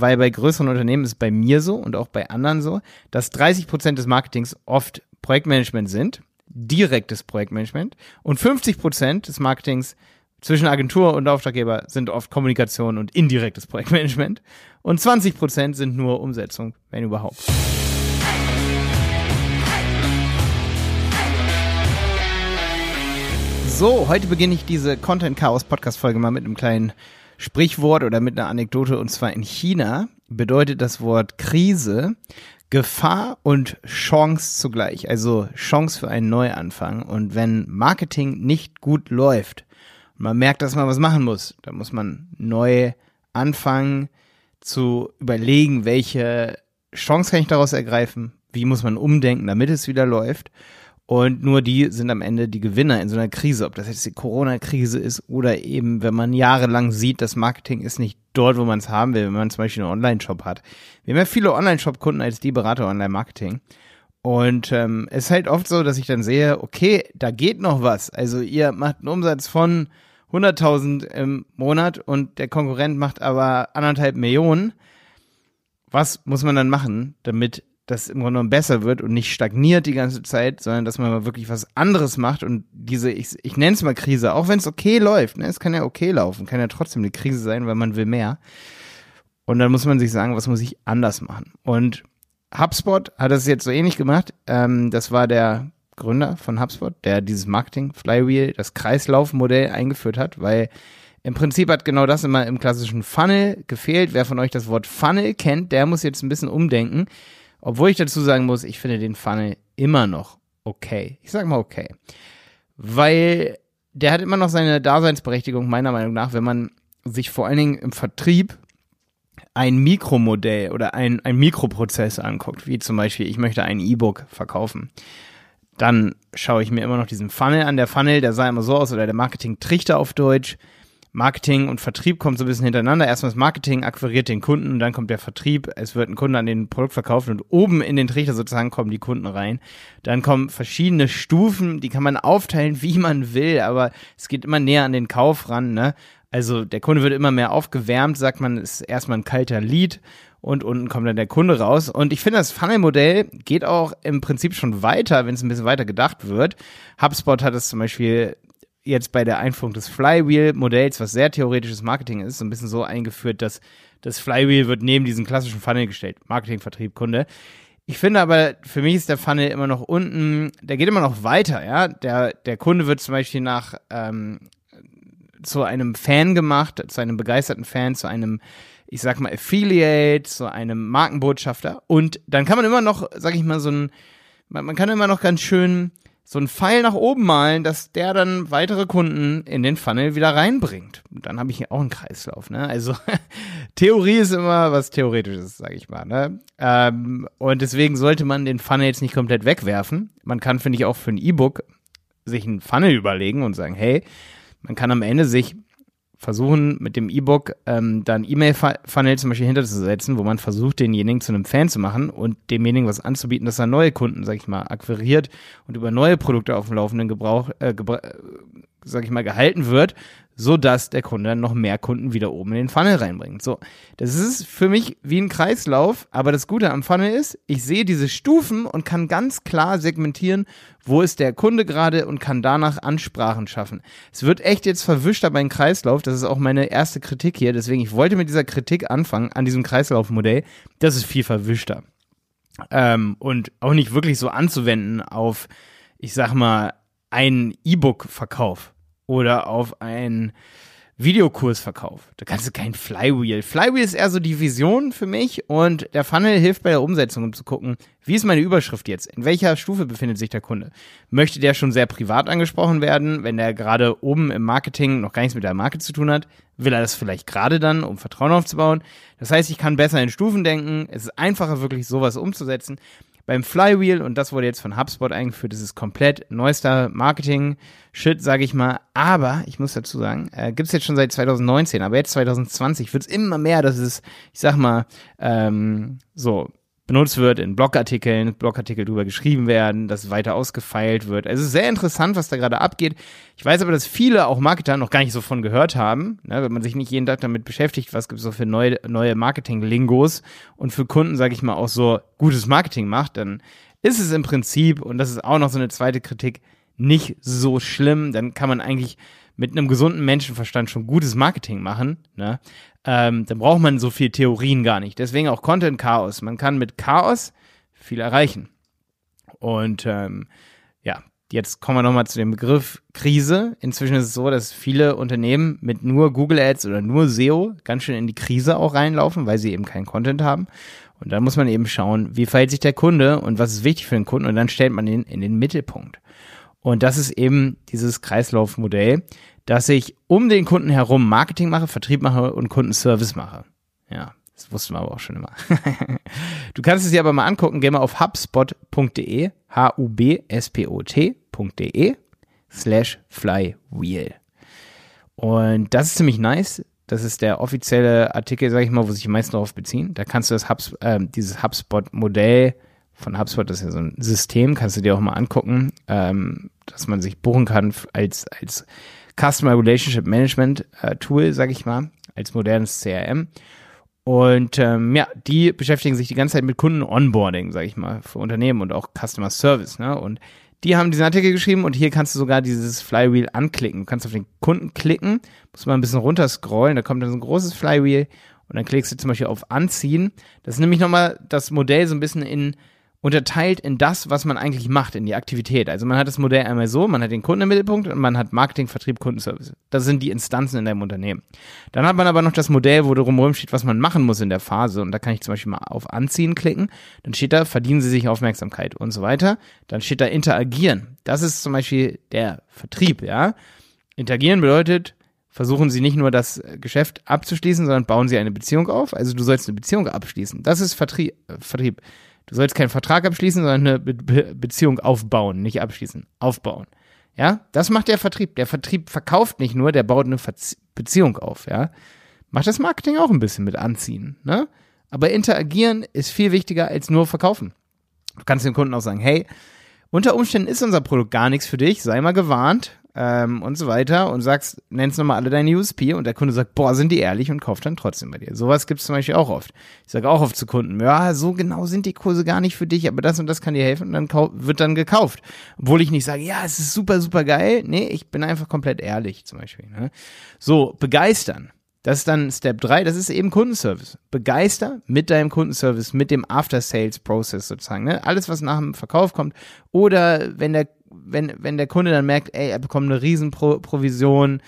weil bei größeren Unternehmen ist es bei mir so und auch bei anderen so, dass 30 Prozent des Marketings oft Projektmanagement sind, direktes Projektmanagement und 50 Prozent des Marketings zwischen Agentur und Auftraggeber sind oft Kommunikation und indirektes Projektmanagement und 20 Prozent sind nur Umsetzung, wenn überhaupt. So, heute beginne ich diese Content Chaos Podcast Folge mal mit einem kleinen Sprichwort oder mit einer Anekdote und zwar in China bedeutet das Wort Krise Gefahr und Chance zugleich, also Chance für einen Neuanfang. Und wenn Marketing nicht gut läuft und man merkt, dass man was machen muss, dann muss man neu anfangen zu überlegen, welche Chance kann ich daraus ergreifen, wie muss man umdenken, damit es wieder läuft und nur die sind am Ende die Gewinner in so einer Krise, ob das jetzt die Corona-Krise ist oder eben, wenn man jahrelang sieht, das Marketing ist nicht dort, wo man es haben will, wenn man zum Beispiel einen Online-Shop hat. Wir haben ja viele Online-Shop-Kunden als die Berater Online-Marketing. Und ähm, es ist halt oft so, dass ich dann sehe, okay, da geht noch was. Also ihr macht einen Umsatz von 100.000 im Monat und der Konkurrent macht aber anderthalb Millionen. Was muss man dann machen, damit das im Grunde genommen besser wird und nicht stagniert die ganze Zeit, sondern dass man mal wirklich was anderes macht und diese, ich, ich nenne es mal Krise, auch wenn es okay läuft, ne? es kann ja okay laufen, kann ja trotzdem eine Krise sein, weil man will mehr. Und dann muss man sich sagen, was muss ich anders machen? Und HubSpot hat das jetzt so ähnlich gemacht. Ähm, das war der Gründer von HubSpot, der dieses Marketing Flywheel, das Kreislaufmodell eingeführt hat, weil im Prinzip hat genau das immer im klassischen Funnel gefehlt. Wer von euch das Wort Funnel kennt, der muss jetzt ein bisschen umdenken. Obwohl ich dazu sagen muss, ich finde den Funnel immer noch okay. Ich sag mal okay. Weil der hat immer noch seine Daseinsberechtigung, meiner Meinung nach, wenn man sich vor allen Dingen im Vertrieb ein Mikromodell oder ein, ein Mikroprozess anguckt, wie zum Beispiel, ich möchte ein E-Book verkaufen, dann schaue ich mir immer noch diesen Funnel an. Der Funnel, der sah immer so aus, oder der Marketing-Trichter auf Deutsch. Marketing und Vertrieb kommt so ein bisschen hintereinander. Erstmal das Marketing akquiriert den Kunden und dann kommt der Vertrieb. Es wird ein Kunde an den Produkt verkauft und oben in den Trichter sozusagen kommen die Kunden rein. Dann kommen verschiedene Stufen, die kann man aufteilen, wie man will, aber es geht immer näher an den Kauf ran. Ne? Also der Kunde wird immer mehr aufgewärmt, sagt man, ist erstmal ein kalter Lead und unten kommt dann der Kunde raus. Und ich finde, das Funnel-Modell geht auch im Prinzip schon weiter, wenn es ein bisschen weiter gedacht wird. HubSpot hat es zum Beispiel jetzt bei der Einführung des Flywheel-Modells, was sehr theoretisches Marketing ist, so ein bisschen so eingeführt, dass das Flywheel wird neben diesen klassischen Funnel gestellt. Marketing, Vertrieb, Kunde. Ich finde aber, für mich ist der Funnel immer noch unten, der geht immer noch weiter, ja. Der, der Kunde wird zum Beispiel nach ähm, zu einem Fan gemacht, zu einem begeisterten Fan, zu einem, ich sag mal, Affiliate, zu einem Markenbotschafter. Und dann kann man immer noch, sag ich mal, so ein, man, man kann immer noch ganz schön so einen Pfeil nach oben malen, dass der dann weitere Kunden in den Funnel wieder reinbringt. Und dann habe ich hier auch einen Kreislauf. Ne? Also Theorie ist immer was Theoretisches, sage ich mal. Ne? Ähm, und deswegen sollte man den Funnel jetzt nicht komplett wegwerfen. Man kann, finde ich, auch für ein E-Book sich einen Funnel überlegen und sagen, hey, man kann am Ende sich versuchen, mit dem E-Book ähm, dann E-Mail-Funnel zum Beispiel hinterzusetzen, wo man versucht, denjenigen zu einem Fan zu machen und demjenigen was anzubieten, dass er neue Kunden, sag ich mal, akquiriert und über neue Produkte auf dem laufenden Gebrauch, äh, gebra äh, sag ich mal, gehalten wird, so dass der Kunde dann noch mehr Kunden wieder oben in den Funnel reinbringt. So, das ist für mich wie ein Kreislauf, aber das Gute am Funnel ist, ich sehe diese Stufen und kann ganz klar segmentieren, wo ist der Kunde gerade und kann danach Ansprachen schaffen. Es wird echt jetzt verwischter beim Kreislauf, das ist auch meine erste Kritik hier, deswegen ich wollte mit dieser Kritik anfangen an diesem Kreislaufmodell, das ist viel verwischter. Ähm, und auch nicht wirklich so anzuwenden auf, ich sag mal, einen E-Book-Verkauf oder auf einen Videokursverkauf. Da kannst du kein Flywheel. Flywheel ist eher so die Vision für mich und der Funnel hilft bei der Umsetzung, um zu gucken, wie ist meine Überschrift jetzt? In welcher Stufe befindet sich der Kunde? Möchte der schon sehr privat angesprochen werden, wenn der gerade oben im Marketing noch gar nichts mit der Marke zu tun hat? Will er das vielleicht gerade dann, um Vertrauen aufzubauen? Das heißt, ich kann besser in Stufen denken. Es ist einfacher, wirklich sowas umzusetzen beim Flywheel und das wurde jetzt von HubSpot eingeführt. Das ist komplett neuester Marketing-Shit, sage ich mal. Aber ich muss dazu sagen, äh, gibt es jetzt schon seit 2019, aber jetzt 2020 wird es immer mehr, dass es, ich sag mal, ähm, so benutzt wird in Blogartikeln, Blogartikel drüber geschrieben werden, dass weiter ausgefeilt wird. Also es ist sehr interessant, was da gerade abgeht. Ich weiß aber, dass viele auch Marketer noch gar nicht so von gehört haben, ne, wenn man sich nicht jeden Tag damit beschäftigt, was gibt es so für neue, neue Marketing-Lingos und für Kunden, sage ich mal, auch so gutes Marketing macht, dann ist es im Prinzip, und das ist auch noch so eine zweite Kritik, nicht so schlimm. Dann kann man eigentlich mit einem gesunden Menschenverstand schon gutes Marketing machen. Ne? Ähm, dann braucht man so viel Theorien gar nicht. Deswegen auch Content Chaos. Man kann mit Chaos viel erreichen. Und ähm, ja, jetzt kommen wir nochmal zu dem Begriff Krise. Inzwischen ist es so, dass viele Unternehmen mit nur Google Ads oder nur SEO ganz schön in die Krise auch reinlaufen, weil sie eben keinen Content haben. Und dann muss man eben schauen, wie verhält sich der Kunde und was ist wichtig für den Kunden und dann stellt man ihn in den Mittelpunkt. Und das ist eben dieses Kreislaufmodell, dass ich um den Kunden herum Marketing mache, Vertrieb mache und Kundenservice mache. Ja, das wussten wir aber auch schon immer. du kannst es dir aber mal angucken, geh mal auf hubspot.de, h-u-b-s-p-o-t.de slash flywheel. Und das ist ziemlich nice. Das ist der offizielle Artikel, sage ich mal, wo sich die meisten darauf beziehen. Da kannst du das Hubs, äh, dieses HubSpot-Modell von HubSpot, das ist ja so ein System, kannst du dir auch mal angucken, ähm, dass man sich buchen kann als, als Customer Relationship Management äh, Tool, sag ich mal, als modernes CRM. Und ähm, ja, die beschäftigen sich die ganze Zeit mit Kunden-Onboarding, sag ich mal, für Unternehmen und auch Customer Service. Ne? Und die haben diesen Artikel geschrieben und hier kannst du sogar dieses Flywheel anklicken. Du kannst auf den Kunden klicken, musst mal ein bisschen runterscrollen, da kommt dann so ein großes Flywheel und dann klickst du zum Beispiel auf Anziehen. Das ist nämlich nochmal das Modell so ein bisschen in unterteilt in das, was man eigentlich macht, in die Aktivität. Also man hat das Modell einmal so, man hat den Kunden im Mittelpunkt und man hat Marketing, Vertrieb, Kundenservice. Das sind die Instanzen in deinem Unternehmen. Dann hat man aber noch das Modell, wo drumherum steht, was man machen muss in der Phase. Und da kann ich zum Beispiel mal auf Anziehen klicken. Dann steht da, verdienen Sie sich Aufmerksamkeit und so weiter. Dann steht da Interagieren. Das ist zum Beispiel der Vertrieb, ja. Interagieren bedeutet, versuchen Sie nicht nur das Geschäft abzuschließen, sondern bauen Sie eine Beziehung auf. Also du sollst eine Beziehung abschließen. Das ist Vertrieb. Äh, Vertrieb. Du sollst keinen Vertrag abschließen, sondern eine Be Be Beziehung aufbauen, nicht abschließen, aufbauen. Ja, das macht der Vertrieb. Der Vertrieb verkauft nicht nur, der baut eine Verzie Beziehung auf, ja. Macht das Marketing auch ein bisschen mit anziehen, ne? Aber interagieren ist viel wichtiger als nur verkaufen. Du kannst dem Kunden auch sagen, hey, unter Umständen ist unser Produkt gar nichts für dich, sei mal gewarnt ähm, und so weiter und sagst, nennst nochmal alle deine USP und der Kunde sagt, boah, sind die ehrlich und kauft dann trotzdem bei dir. Sowas gibt es zum Beispiel auch oft. Ich sage auch oft zu Kunden, ja, so genau sind die Kurse gar nicht für dich, aber das und das kann dir helfen und dann wird dann gekauft. Obwohl ich nicht sage, ja, es ist super, super geil. Nee, ich bin einfach komplett ehrlich zum Beispiel. Ne? So, begeistern. Das ist dann Step 3, das ist eben Kundenservice. Begeister mit deinem Kundenservice, mit dem After-Sales-Process sozusagen. Ne? Alles, was nach dem Verkauf kommt. Oder wenn der wenn, wenn der Kunde dann merkt, ey, er bekommt eine Riesenprovision,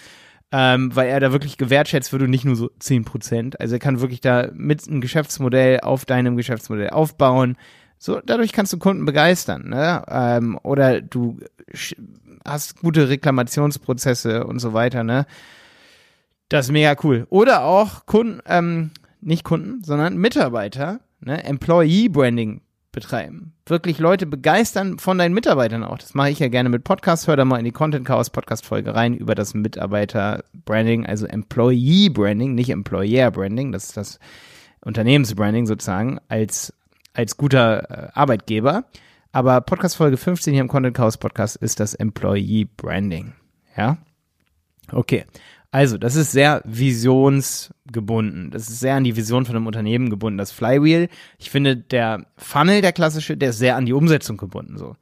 ähm, weil er da wirklich gewertschätzt wird und nicht nur so zehn Prozent. Also er kann wirklich da mit einem Geschäftsmodell auf deinem Geschäftsmodell aufbauen. So, dadurch kannst du Kunden begeistern, ne? Ähm, oder du hast gute Reklamationsprozesse und so weiter, ne? Das ist mega cool. Oder auch Kunden, ähm, nicht Kunden, sondern Mitarbeiter, ne? Employee Branding betreiben. Wirklich Leute begeistern von deinen Mitarbeitern auch. Das mache ich ja gerne mit Podcasts. Hör da mal in die Content Chaos Podcast Folge rein über das Mitarbeiter Branding, also Employee Branding, nicht Employer Branding. Das ist das Unternehmensbranding sozusagen als, als guter äh, Arbeitgeber. Aber Podcast Folge 15 hier im Content Chaos Podcast ist das Employee Branding. Ja? Okay. Also, das ist sehr visionsgebunden. Das ist sehr an die Vision von einem Unternehmen gebunden. Das Flywheel, ich finde, der Funnel, der klassische, der ist sehr an die Umsetzung gebunden, so.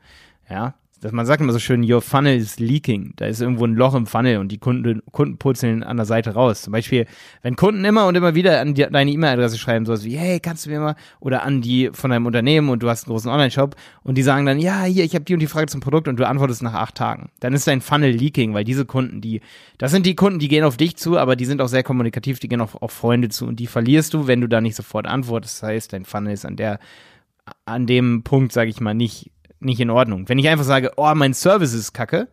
Ja dass man sagt immer so schön, your funnel is leaking. Da ist irgendwo ein Loch im Funnel und die Kunden, Kunden purzeln an der Seite raus. Zum Beispiel, wenn Kunden immer und immer wieder an die, deine E-Mail-Adresse schreiben, sowas wie, hey, kannst du mir mal, oder an die von deinem Unternehmen und du hast einen großen Online-Shop und die sagen dann, ja, hier, ich habe die und die Frage zum Produkt und du antwortest nach acht Tagen. Dann ist dein Funnel leaking, weil diese Kunden, die, das sind die Kunden, die gehen auf dich zu, aber die sind auch sehr kommunikativ, die gehen auch auf Freunde zu und die verlierst du, wenn du da nicht sofort antwortest. Das heißt, dein Funnel ist an der, an dem Punkt, sage ich mal, nicht nicht in Ordnung. Wenn ich einfach sage, oh, mein Service ist kacke,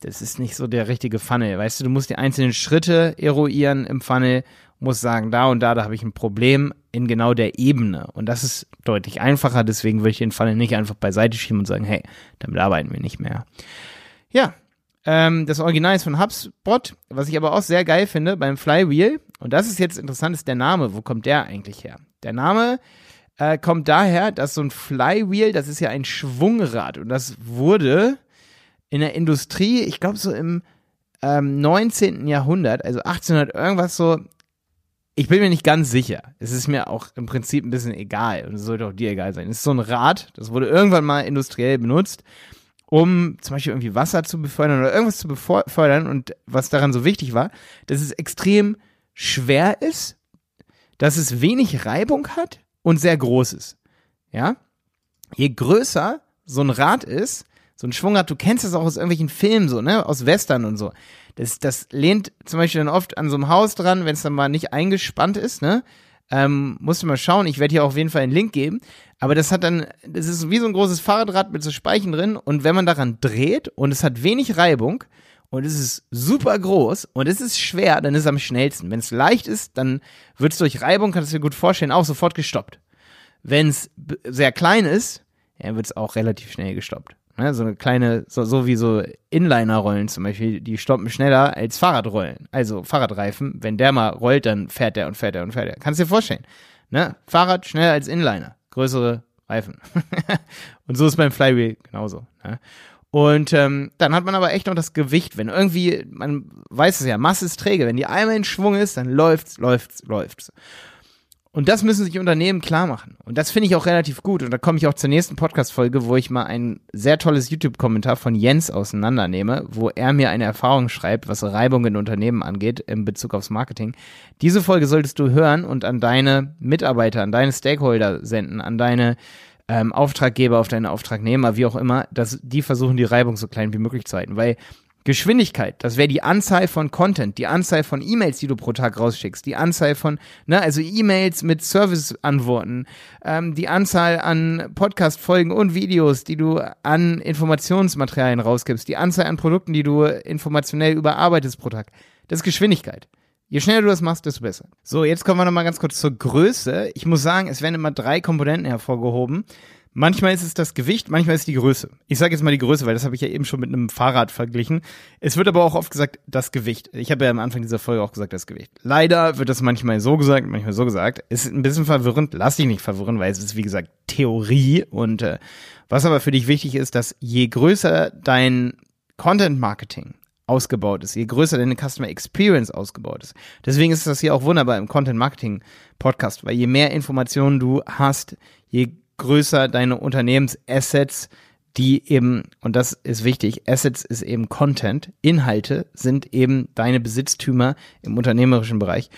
das ist nicht so der richtige Funnel. Weißt du, du musst die einzelnen Schritte eruieren im Funnel, musst sagen, da und da, da habe ich ein Problem in genau der Ebene. Und das ist deutlich einfacher, deswegen würde ich den Funnel nicht einfach beiseite schieben und sagen, hey, damit arbeiten wir nicht mehr. Ja, ähm, das Original ist von HubSpot, was ich aber auch sehr geil finde beim Flywheel. Und das ist jetzt interessant, ist der Name. Wo kommt der eigentlich her? Der Name äh, kommt daher, dass so ein Flywheel, das ist ja ein Schwungrad und das wurde in der Industrie, ich glaube so im ähm, 19. Jahrhundert, also 1800 irgendwas so, ich bin mir nicht ganz sicher. Es ist mir auch im Prinzip ein bisschen egal und es sollte auch dir egal sein. Es ist so ein Rad, das wurde irgendwann mal industriell benutzt, um zum Beispiel irgendwie Wasser zu befördern oder irgendwas zu befördern und was daran so wichtig war, dass es extrem schwer ist, dass es wenig Reibung hat und sehr groß ist. Ja? Je größer so ein Rad ist, so ein Schwungrad, du kennst das auch aus irgendwelchen Filmen so, ne, aus Western und so. Das, das lehnt zum Beispiel dann oft an so einem Haus dran, wenn es dann mal nicht eingespannt ist, ne? Ähm, musst du mal schauen, ich werde hier auf jeden Fall einen Link geben. Aber das hat dann, das ist wie so ein großes Fahrradrad mit so Speichen drin und wenn man daran dreht und es hat wenig Reibung und es ist super groß und es ist schwer, dann ist es am schnellsten. Wenn es leicht ist, dann wird es durch Reibung, kannst du dir gut vorstellen, auch sofort gestoppt. Wenn es sehr klein ist, ja, wird es auch relativ schnell gestoppt. Ne, so eine kleine, so, so wie so Inliner-Rollen zum Beispiel, die stoppen schneller als Fahrradrollen. Also Fahrradreifen, wenn der mal rollt, dann fährt der und fährt der und fährt der. Kannst du dir vorstellen. Ne? Fahrrad schneller als Inliner. Größere Reifen. und so ist beim Flywheel genauso. Ne? Und ähm, dann hat man aber echt noch das Gewicht, wenn irgendwie, man weiß es ja, Masse ist träge, wenn die einmal in Schwung ist, dann läuft's, läuft's, läuft's. Und das müssen sich Unternehmen klar machen. Und das finde ich auch relativ gut. Und da komme ich auch zur nächsten Podcast-Folge, wo ich mal ein sehr tolles YouTube-Kommentar von Jens auseinandernehme, wo er mir eine Erfahrung schreibt, was Reibung in Unternehmen angeht, in Bezug aufs Marketing. Diese Folge solltest du hören und an deine Mitarbeiter, an deine Stakeholder senden, an deine ähm, Auftraggeber, auf deine Auftragnehmer, wie auch immer, dass die versuchen, die Reibung so klein wie möglich zu halten. Weil Geschwindigkeit, das wäre die Anzahl von Content, die Anzahl von E-Mails, die du pro Tag rausschickst, die Anzahl von, ne, also E-Mails mit Service-Antworten, ähm, die Anzahl an Podcast-Folgen und Videos, die du an Informationsmaterialien rausgibst, die Anzahl an Produkten, die du informationell überarbeitest pro Tag. Das ist Geschwindigkeit. Je schneller du das machst, desto besser. So, jetzt kommen wir nochmal ganz kurz zur Größe. Ich muss sagen, es werden immer drei Komponenten hervorgehoben. Manchmal ist es das Gewicht, manchmal ist es die Größe. Ich sage jetzt mal die Größe, weil das habe ich ja eben schon mit einem Fahrrad verglichen. Es wird aber auch oft gesagt, das Gewicht. Ich habe ja am Anfang dieser Folge auch gesagt, das Gewicht. Leider wird das manchmal so gesagt, manchmal so gesagt. Ist ein bisschen verwirrend, lass dich nicht verwirren, weil es ist, wie gesagt, Theorie. Und äh, was aber für dich wichtig ist, dass je größer dein Content Marketing ausgebaut ist, je größer deine Customer Experience ausgebaut ist. Deswegen ist das hier auch wunderbar im Content Marketing Podcast, weil je mehr Informationen du hast, je größer deine Unternehmensassets, die eben, und das ist wichtig, Assets ist eben Content, Inhalte sind eben deine Besitztümer im unternehmerischen Bereich.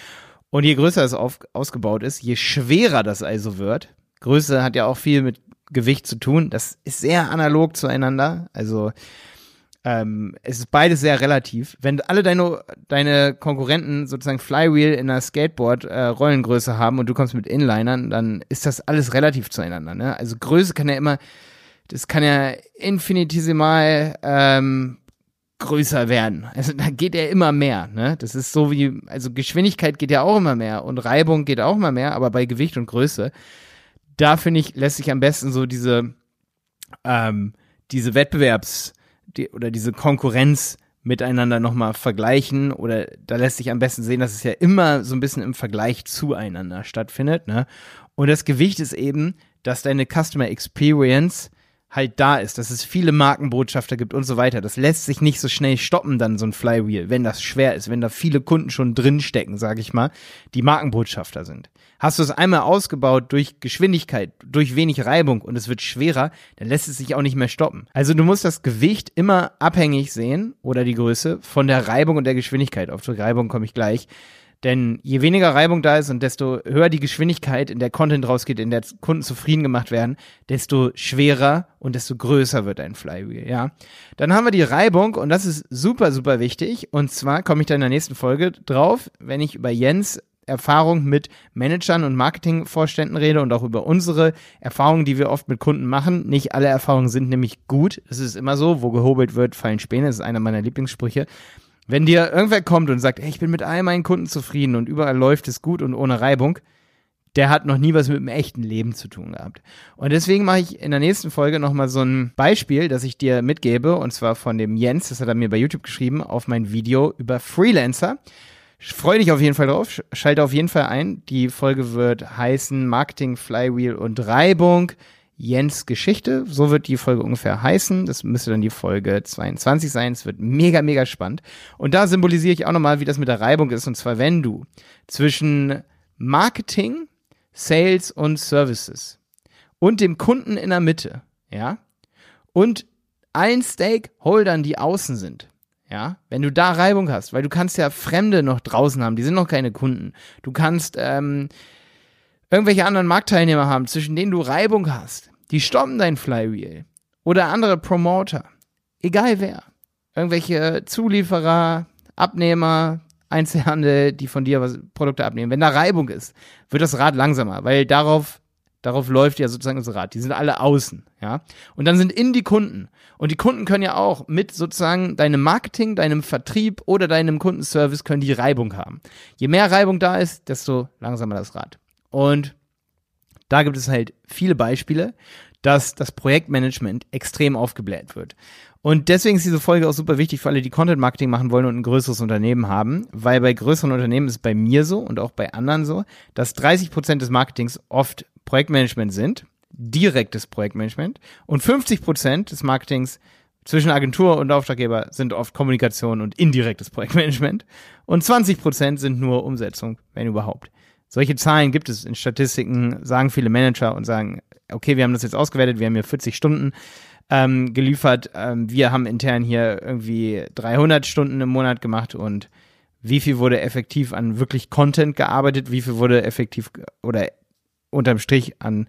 Und je größer es auf, ausgebaut ist, je schwerer das also wird, Größe hat ja auch viel mit Gewicht zu tun, das ist sehr analog zueinander, also ähm, es ist beides sehr relativ. Wenn alle deine, deine Konkurrenten sozusagen Flywheel in einer Skateboard-Rollengröße äh, haben und du kommst mit Inlinern, dann ist das alles relativ zueinander. Ne? Also Größe kann ja immer, das kann ja infinitesimal ähm, größer werden. Also da geht ja immer mehr. Ne? Das ist so wie, also Geschwindigkeit geht ja auch immer mehr und Reibung geht auch immer mehr, aber bei Gewicht und Größe, da finde ich, lässt sich am besten so diese, ähm, diese Wettbewerbs- die, oder diese Konkurrenz miteinander nochmal vergleichen oder da lässt sich am besten sehen, dass es ja immer so ein bisschen im Vergleich zueinander stattfindet. Ne? Und das Gewicht ist eben, dass deine Customer Experience halt da ist, dass es viele Markenbotschafter gibt und so weiter. Das lässt sich nicht so schnell stoppen, dann so ein Flywheel, wenn das schwer ist, wenn da viele Kunden schon drinstecken, sage ich mal, die Markenbotschafter sind. Hast du es einmal ausgebaut durch Geschwindigkeit, durch wenig Reibung und es wird schwerer, dann lässt es sich auch nicht mehr stoppen. Also du musst das Gewicht immer abhängig sehen oder die Größe von der Reibung und der Geschwindigkeit. Auf die Reibung komme ich gleich. Denn je weniger Reibung da ist und desto höher die Geschwindigkeit, in der Content rausgeht, in der Kunden zufrieden gemacht werden, desto schwerer und desto größer wird ein Flywheel, ja. Dann haben wir die Reibung und das ist super, super wichtig. Und zwar komme ich da in der nächsten Folge drauf, wenn ich über Jens Erfahrung mit Managern und Marketingvorständen rede und auch über unsere Erfahrungen, die wir oft mit Kunden machen. Nicht alle Erfahrungen sind nämlich gut. Es ist immer so, wo gehobelt wird, fallen Späne. Das ist einer meiner Lieblingssprüche. Wenn dir irgendwer kommt und sagt, hey, ich bin mit all meinen Kunden zufrieden und überall läuft es gut und ohne Reibung, der hat noch nie was mit dem echten Leben zu tun gehabt. Und deswegen mache ich in der nächsten Folge nochmal so ein Beispiel, das ich dir mitgebe, und zwar von dem Jens, das hat er mir bei YouTube geschrieben, auf mein Video über Freelancer. Freu dich auf jeden Fall drauf. Schalte auf jeden Fall ein. Die Folge wird heißen Marketing, Flywheel und Reibung. Jens Geschichte. So wird die Folge ungefähr heißen. Das müsste dann die Folge 22 sein. Es wird mega, mega spannend. Und da symbolisiere ich auch nochmal, wie das mit der Reibung ist. Und zwar, wenn du zwischen Marketing, Sales und Services und dem Kunden in der Mitte, ja, und allen Stakeholdern, die außen sind, ja, wenn du da Reibung hast, weil du kannst ja Fremde noch draußen haben, die sind noch keine Kunden. Du kannst ähm, irgendwelche anderen Marktteilnehmer haben, zwischen denen du Reibung hast. Die stoppen dein Flywheel. Oder andere Promoter. Egal wer. Irgendwelche Zulieferer, Abnehmer, Einzelhandel, die von dir was, Produkte abnehmen. Wenn da Reibung ist, wird das Rad langsamer, weil darauf Darauf läuft ja sozusagen das Rad. Die sind alle außen, ja. Und dann sind in die Kunden. Und die Kunden können ja auch mit sozusagen deinem Marketing, deinem Vertrieb oder deinem Kundenservice können die Reibung haben. Je mehr Reibung da ist, desto langsamer das Rad. Und da gibt es halt viele Beispiele, dass das Projektmanagement extrem aufgebläht wird. Und deswegen ist diese Folge auch super wichtig für alle, die Content Marketing machen wollen und ein größeres Unternehmen haben, weil bei größeren Unternehmen ist es bei mir so und auch bei anderen so, dass 30 Prozent des Marketings oft Projektmanagement sind, direktes Projektmanagement. Und 50 Prozent des Marketings zwischen Agentur und Auftraggeber sind oft Kommunikation und indirektes Projektmanagement. Und 20 Prozent sind nur Umsetzung, wenn überhaupt. Solche Zahlen gibt es in Statistiken, sagen viele Manager und sagen, okay, wir haben das jetzt ausgewertet, wir haben hier 40 Stunden ähm, geliefert, ähm, wir haben intern hier irgendwie 300 Stunden im Monat gemacht und wie viel wurde effektiv an wirklich Content gearbeitet, wie viel wurde effektiv oder unterm Strich an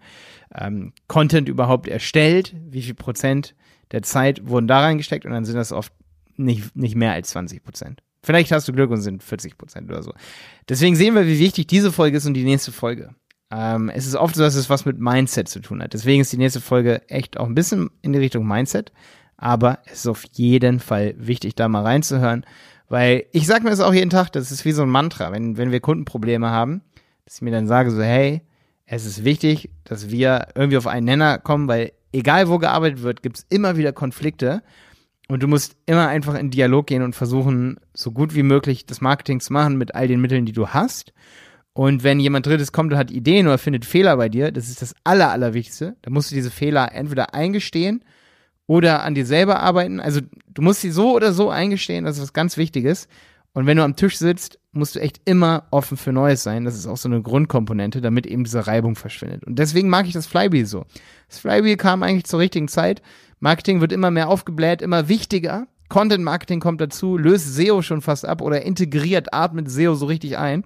ähm, Content überhaupt erstellt, wie viel Prozent der Zeit wurden da reingesteckt und dann sind das oft nicht, nicht mehr als 20 Prozent. Vielleicht hast du Glück und sind 40 Prozent oder so. Deswegen sehen wir, wie wichtig diese Folge ist und die nächste Folge. Ähm, es ist oft so, dass es was mit Mindset zu tun hat. Deswegen ist die nächste Folge echt auch ein bisschen in die Richtung Mindset. Aber es ist auf jeden Fall wichtig, da mal reinzuhören. Weil ich sage mir das auch jeden Tag, das ist wie so ein Mantra, wenn, wenn wir Kundenprobleme haben, dass ich mir dann sage so, hey, es ist wichtig, dass wir irgendwie auf einen Nenner kommen, weil egal wo gearbeitet wird, gibt es immer wieder Konflikte. Und du musst immer einfach in Dialog gehen und versuchen, so gut wie möglich das Marketing zu machen mit all den Mitteln, die du hast. Und wenn jemand Drittes kommt und hat Ideen oder findet Fehler bei dir, das ist das Aller, Allerwichtigste. Da musst du diese Fehler entweder eingestehen oder an dir selber arbeiten. Also du musst sie so oder so eingestehen, das ist was ganz Wichtiges. Und wenn du am Tisch sitzt, musst du echt immer offen für Neues sein. Das ist auch so eine Grundkomponente, damit eben diese Reibung verschwindet. Und deswegen mag ich das Flywheel so. Das Flywheel kam eigentlich zur richtigen Zeit. Marketing wird immer mehr aufgebläht, immer wichtiger. Content Marketing kommt dazu, löst SEO schon fast ab oder integriert, atmet SEO so richtig ein.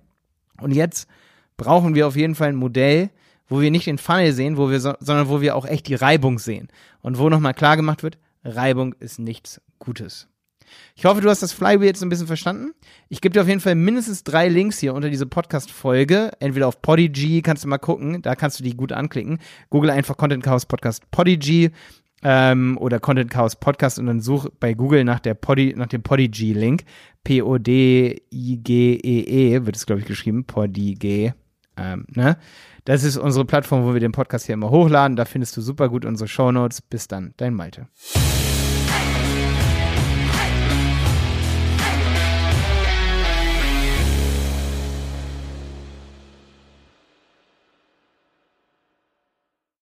Und jetzt brauchen wir auf jeden Fall ein Modell, wo wir nicht den Funnel sehen, wo wir so, sondern wo wir auch echt die Reibung sehen. Und wo nochmal klar gemacht wird, Reibung ist nichts Gutes. Ich hoffe, du hast das Flywheel jetzt ein bisschen verstanden. Ich gebe dir auf jeden Fall mindestens drei Links hier unter diese Podcast-Folge. Entweder auf Podigy, kannst du mal gucken, da kannst du die gut anklicken. Google einfach Content Chaos Podcast Podigy ähm, oder Content Chaos Podcast und dann such bei Google nach der Podi, nach dem Podigy-Link. P-O-D-I-G-E-E -E, wird es, glaube ich, geschrieben. Podigy. Ähm, ne? Das ist unsere Plattform, wo wir den Podcast hier immer hochladen. Da findest du super gut unsere Show Notes. Bis dann, dein Malte.